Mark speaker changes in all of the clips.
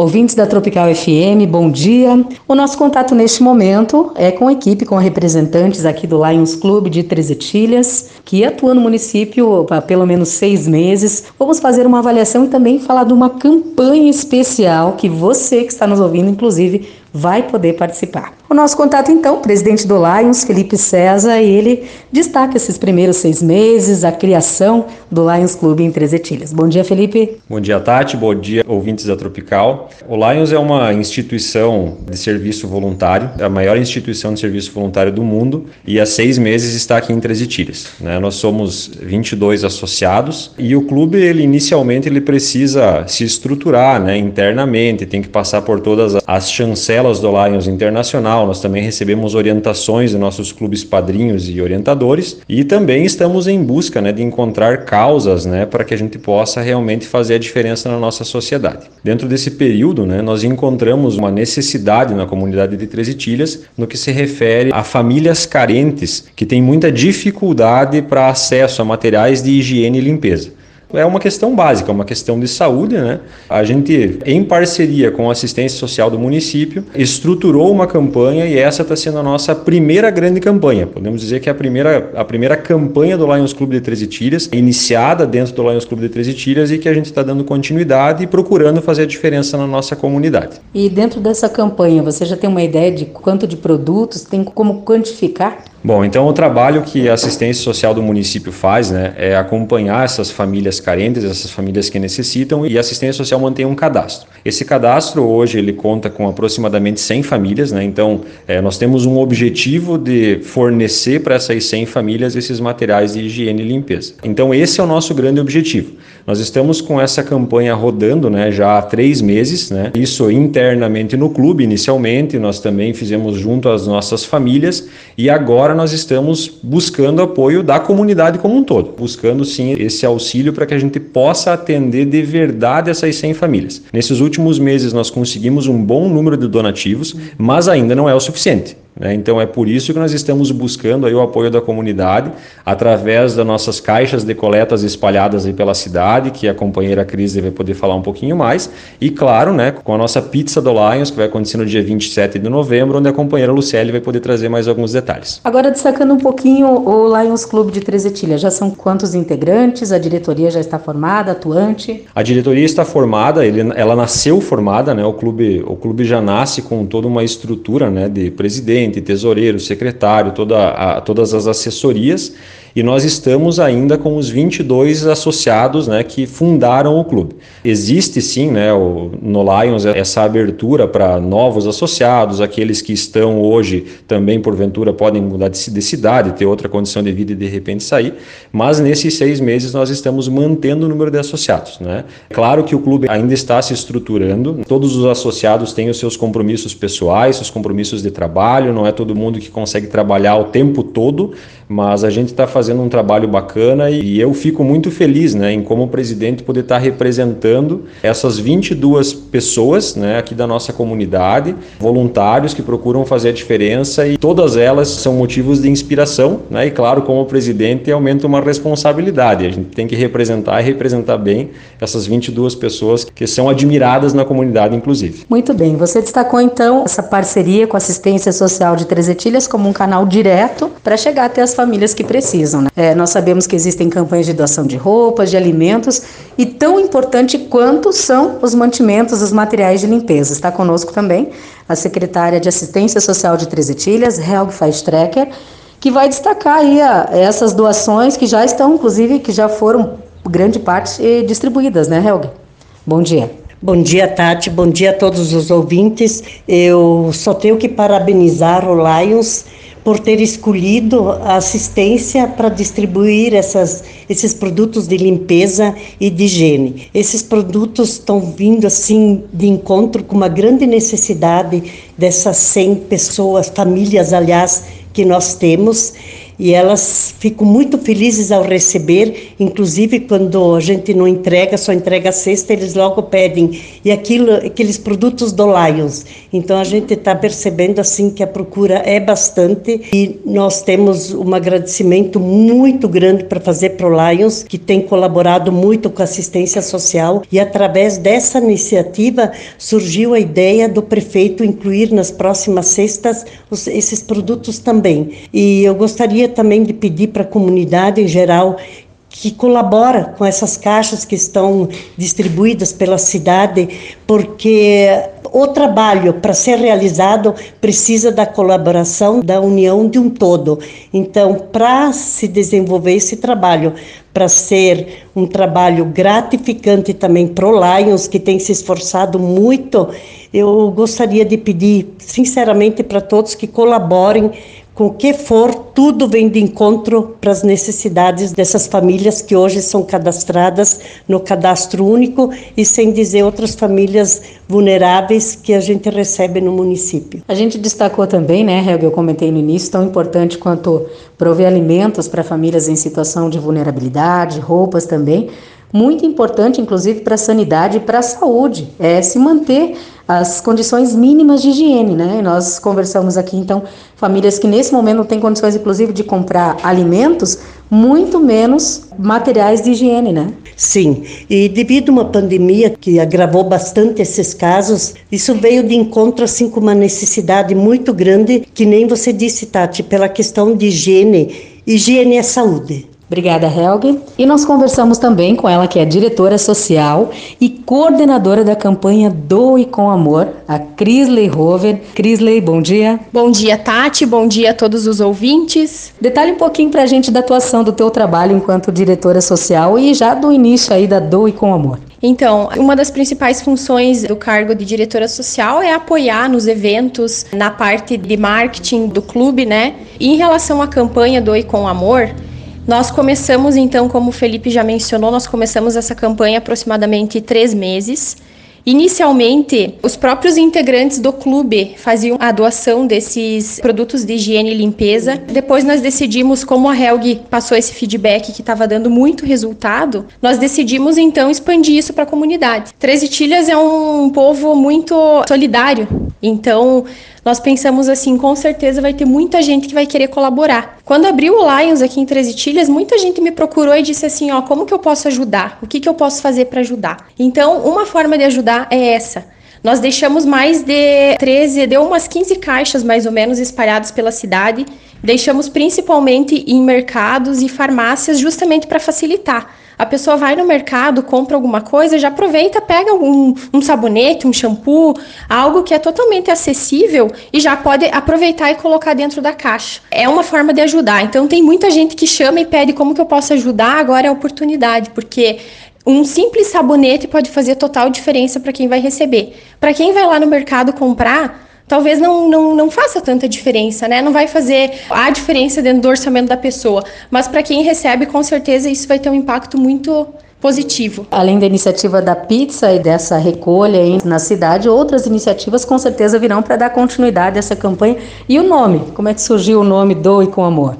Speaker 1: Ouvintes da Tropical FM, bom dia. O nosso contato neste momento é com a equipe, com representantes aqui do Lions Club de Três Etilhas, que atua no município há pelo menos seis meses. Vamos fazer uma avaliação e também falar de uma campanha especial que você que está nos ouvindo, inclusive, vai poder participar. O nosso contato, então, presidente do Lions, Felipe César, ele destaca esses primeiros seis meses, a criação do Lions Clube em Três Etilhas. Bom dia, Felipe.
Speaker 2: Bom dia, Tati. Bom dia, ouvintes da Tropical. O Lions é uma instituição de serviço voluntário, a maior instituição de serviço voluntário do mundo, e há seis meses está aqui em Três Etilhas. Né? Nós somos 22 associados e o clube, ele inicialmente, ele precisa se estruturar né, internamente, tem que passar por todas as chancelas do Lions Internacional, nós também recebemos orientações de nossos clubes padrinhos e orientadores e também estamos em busca né, de encontrar causas né, para que a gente possa realmente fazer a diferença na nossa sociedade. Dentro desse período, né, nós encontramos uma necessidade na comunidade de Três Itilhas no que se refere a famílias carentes que têm muita dificuldade para acesso a materiais de higiene e limpeza é uma questão básica, uma questão de saúde, né? A gente, em parceria com a assistência social do município, estruturou uma campanha e essa está sendo a nossa primeira grande campanha. Podemos dizer que é a primeira, a primeira campanha do Lions Clube de Treze Tiras, iniciada dentro do Lions Clube de Treze Tiras e que a gente está dando continuidade e procurando fazer a diferença na nossa comunidade.
Speaker 1: E dentro dessa campanha, você já tem uma ideia de quanto de produtos, tem como quantificar?
Speaker 2: Bom, então o trabalho que a assistência social do município faz né, é acompanhar essas famílias carentes, essas famílias que necessitam, e a assistência social mantém um cadastro. Esse cadastro hoje ele conta com aproximadamente 100 famílias, né, então é, nós temos um objetivo de fornecer para essas 100 famílias esses materiais de higiene e limpeza. Então esse é o nosso grande objetivo. Nós estamos com essa campanha rodando né, já há três meses, né, isso internamente no clube inicialmente, nós também fizemos junto às nossas famílias, e agora nós estamos buscando apoio da comunidade como um todo, buscando sim esse auxílio para que a gente possa atender de verdade essas 100 famílias. Nesses últimos meses nós conseguimos um bom número de donativos, mas ainda não é o suficiente. Né? Então é por isso que nós estamos buscando aí o apoio da comunidade através das nossas caixas de coletas espalhadas aí pela cidade, que a companheira Cris vai poder falar um pouquinho mais, e claro, né, com a nossa pizza do Lions, que vai acontecer no dia 27 de novembro, onde a companheira Lucélia vai poder trazer mais alguns detalhes.
Speaker 1: Agora destacando um pouquinho o Lions Clube de Trezetilha, já são quantos integrantes? A diretoria já está formada, atuante?
Speaker 2: A diretoria está formada, ele, ela nasceu formada, né? O clube, o clube já nasce com toda uma estrutura, né, de presidente presidente, tesoureiro, secretário, toda a, todas as assessorias e nós estamos ainda com os 22 associados né, que fundaram o clube. Existe sim né, o, no Lions essa abertura para novos associados, aqueles que estão hoje também porventura podem mudar de, de cidade, ter outra condição de vida e de repente sair, mas nesses seis meses nós estamos mantendo o número de associados. Né? Claro que o clube ainda está se estruturando, todos os associados têm os seus compromissos pessoais, seus compromissos de trabalho, não é todo mundo que consegue trabalhar o tempo todo, mas a gente está fazendo um trabalho bacana e eu fico muito feliz né, em como presidente poder estar tá representando essas 22 pessoas né, aqui da nossa comunidade, voluntários que procuram fazer a diferença e todas elas são motivos de inspiração né, e claro, como presidente aumenta uma responsabilidade, a gente tem que representar e representar bem essas 22 pessoas que são admiradas na comunidade inclusive.
Speaker 1: Muito bem, você destacou então essa parceria com a assistência social de Trezetilhas como um canal direto para chegar até as famílias que precisam. Né? É, nós sabemos que existem campanhas de doação de roupas, de alimentos e tão importante quanto são os mantimentos, os materiais de limpeza. Está conosco também a secretária de Assistência Social de Três Etilhas, Helg Feistrecker, que vai destacar aí a, essas doações que já estão, inclusive, que já foram grande parte eh, distribuídas, né, Helg? Bom dia.
Speaker 3: Bom dia, Tati. Bom dia a todos os ouvintes. Eu só tenho que parabenizar o Lions por ter escolhido a assistência para distribuir essas, esses produtos de limpeza e de higiene. Esses produtos estão vindo assim de encontro com uma grande necessidade dessas 100 pessoas, famílias, aliás, que nós temos e elas ficam muito felizes ao receber, inclusive quando a gente não entrega, só entrega a cesta, eles logo pedem, e aquilo, aqueles produtos do Lions. Então a gente está percebendo assim que a procura é bastante e nós temos um agradecimento muito grande para fazer para o Lions, que tem colaborado muito com a assistência social, e através dessa iniciativa surgiu a ideia do prefeito incluir nas próximas cestas os, esses produtos também. E eu gostaria também de pedir para a comunidade em geral que colabora com essas caixas que estão distribuídas pela cidade, porque o trabalho para ser realizado precisa da colaboração da união de um todo. Então, para se desenvolver esse trabalho, para ser um trabalho gratificante também para o Lions, que tem se esforçado muito, eu gostaria de pedir sinceramente para todos que colaborem com o que for, tudo vem de encontro para as necessidades dessas famílias que hoje são cadastradas no cadastro único e sem dizer outras famílias vulneráveis que a gente recebe no município.
Speaker 1: A gente destacou também, né, Helga, eu comentei no início, tão importante quanto prover alimentos para famílias em situação de vulnerabilidade, roupas também, muito importante, inclusive, para a sanidade e para a saúde, é se manter as condições mínimas de higiene, né? Nós conversamos aqui, então, famílias que nesse momento não têm condições, inclusive, de comprar alimentos, muito menos materiais de higiene, né?
Speaker 3: Sim, e devido a uma pandemia que agravou bastante esses casos, isso veio de encontro assim com uma necessidade muito grande, que nem você disse, Tati, pela questão de higiene. Higiene é saúde.
Speaker 1: Obrigada, Helge. E nós conversamos também com ela, que é diretora social e coordenadora da campanha Doe com Amor, a Crisley Rover. Crisley, bom dia.
Speaker 4: Bom dia, Tati. Bom dia a todos os ouvintes.
Speaker 1: Detalhe um pouquinho para a gente da atuação do teu trabalho enquanto diretora social e já do início aí da Doe com Amor.
Speaker 4: Então, uma das principais funções do cargo de diretora social é apoiar nos eventos, na parte de marketing do clube, né? E em relação à campanha Doe com Amor, nós começamos, então, como o Felipe já mencionou, nós começamos essa campanha aproximadamente três meses. Inicialmente, os próprios integrantes do clube faziam a doação desses produtos de higiene e limpeza. Depois nós decidimos, como a Helg passou esse feedback que estava dando muito resultado, nós decidimos então expandir isso para a comunidade. Treze Tilhas é um povo muito solidário, então nós pensamos assim, com certeza vai ter muita gente que vai querer colaborar. Quando abriu o Lions aqui em Treze Tilhas, muita gente me procurou e disse assim, ó, como que eu posso ajudar? O que que eu posso fazer para ajudar? Então, uma forma de ajudar é essa. Nós deixamos mais de 13, deu umas 15 caixas mais ou menos espalhadas pela cidade. Deixamos principalmente em mercados e farmácias justamente para facilitar. A pessoa vai no mercado, compra alguma coisa, já aproveita, pega um, um sabonete, um shampoo, algo que é totalmente acessível e já pode aproveitar e colocar dentro da caixa. É uma forma de ajudar. Então tem muita gente que chama e pede como que eu posso ajudar, agora é a oportunidade, porque um simples sabonete pode fazer total diferença para quem vai receber. Para quem vai lá no mercado comprar, talvez não, não, não faça tanta diferença, né? Não vai fazer a diferença dentro do orçamento da pessoa. Mas para quem recebe, com certeza isso vai ter um impacto muito positivo.
Speaker 1: Além da iniciativa da pizza e dessa recolha na cidade, outras iniciativas com certeza virão para dar continuidade a essa campanha. E o nome? Como é que surgiu o nome Doe com Amor?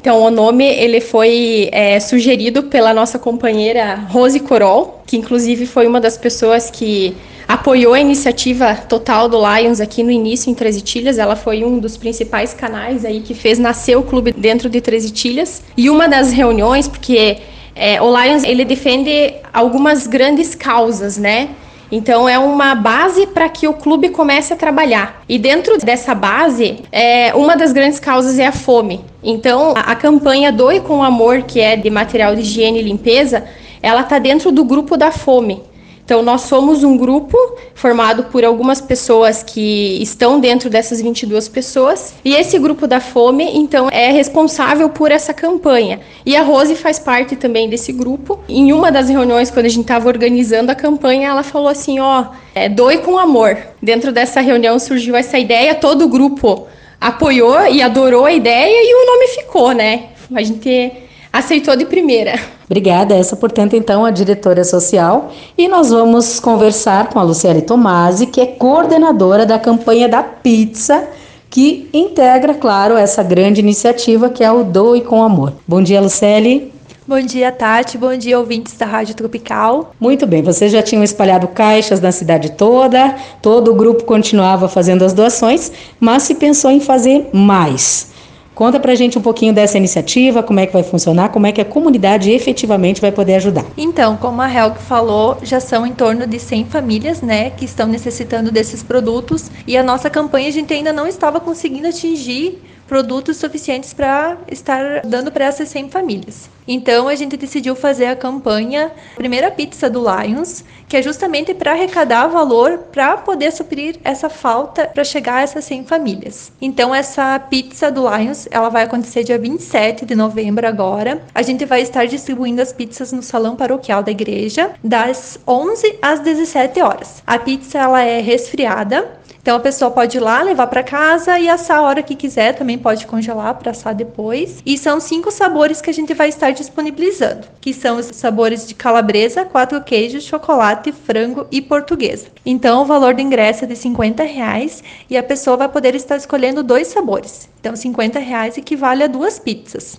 Speaker 4: Então, o nome ele foi é, sugerido pela nossa companheira Rose Corol, que inclusive foi uma das pessoas que apoiou a iniciativa total do Lions aqui no início em Treze Tilhas. Ela foi um dos principais canais aí que fez nascer o clube dentro de Treze Tilhas. E uma das reuniões, porque é, o Lions ele defende algumas grandes causas, né? Então é uma base para que o clube comece a trabalhar. E dentro dessa base, é, uma das grandes causas é a fome. Então a, a campanha Doe com Amor, que é de material de higiene e limpeza, ela está dentro do grupo da fome. Então, nós somos um grupo formado por algumas pessoas que estão dentro dessas 22 pessoas, e esse grupo da fome, então, é responsável por essa campanha. E a Rose faz parte também desse grupo. Em uma das reuniões, quando a gente estava organizando a campanha, ela falou assim: ó, é, doe com amor. Dentro dessa reunião surgiu essa ideia, todo o grupo apoiou e adorou a ideia, e o nome ficou, né? A gente aceitou de primeira.
Speaker 1: Obrigada, essa, portanto, então, a diretora social. E nós vamos conversar com a Luciane Tomasi, que é coordenadora da campanha da pizza que integra, claro, essa grande iniciativa que é o Doe com Amor. Bom dia, Lucely.
Speaker 5: Bom dia, Tati. Bom dia, ouvintes da Rádio Tropical.
Speaker 1: Muito bem, vocês já tinham espalhado caixas na cidade toda, todo o grupo continuava fazendo as doações, mas se pensou em fazer mais. Conta pra gente um pouquinho dessa iniciativa, como é que vai funcionar, como é que a comunidade efetivamente vai poder ajudar.
Speaker 5: Então, como a Helg falou, já são em torno de 100 famílias, né, que estão necessitando desses produtos e a nossa campanha a gente ainda não estava conseguindo atingir produtos suficientes para estar dando para essas 100 famílias. Então a gente decidiu fazer a campanha Primeira Pizza do Lions, que é justamente para arrecadar valor para poder suprir essa falta para chegar a essas 100 famílias. Então essa pizza do Lions, ela vai acontecer dia 27 de novembro agora. A gente vai estar distribuindo as pizzas no salão paroquial da igreja das 11 às 17 horas. A pizza ela é resfriada, então a pessoa pode ir lá, levar para casa e assar a hora que quiser, também pode congelar para assar depois. E são cinco sabores que a gente vai estar disponibilizando, que são os sabores de calabresa, quatro queijos, chocolate, frango e portuguesa. Então o valor do ingresso é de 50 reais e a pessoa vai poder estar escolhendo dois sabores. Então 50 reais equivale a duas pizzas.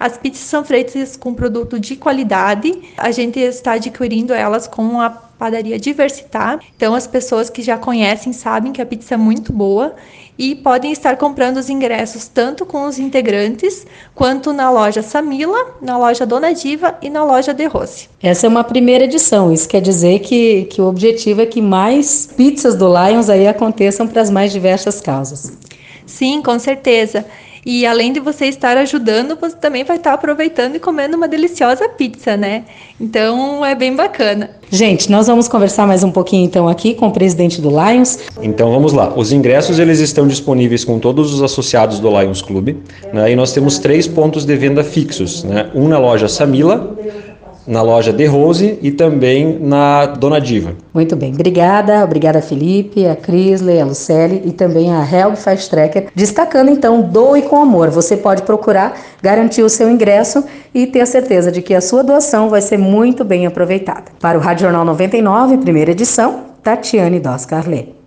Speaker 5: As pizzas são feitas com produto de qualidade. A gente está adquirindo elas com a padaria Diversitar. Então as pessoas que já conhecem sabem que a pizza é muito boa e podem estar comprando os ingressos tanto com os integrantes quanto na loja Samila, na loja Dona Diva e na loja De Rossi.
Speaker 1: Essa é uma primeira edição, isso quer dizer que, que o objetivo é que mais pizzas do Lions aí aconteçam para as mais diversas causas.
Speaker 5: Sim, com certeza. E além de você estar ajudando, você também vai estar aproveitando e comendo uma deliciosa pizza, né? Então é bem bacana.
Speaker 1: Gente, nós vamos conversar mais um pouquinho então aqui com o presidente do Lions.
Speaker 2: Então vamos lá. Os ingressos eles estão disponíveis com todos os associados do Lions Clube. Né? E nós temos três pontos de venda fixos. Né? Um na loja Samila, na loja The Rose e também na Dona Diva.
Speaker 1: Muito bem, obrigada, obrigada Felipe, a Crisley, a Lucelle e também a Helg Fast Tracker, destacando então Doe com Amor. Você pode procurar, garantir o seu ingresso e ter a certeza de que a sua doação vai ser muito bem aproveitada. Para o Rádio Jornal 99, primeira edição, Tatiane Dos Carlet.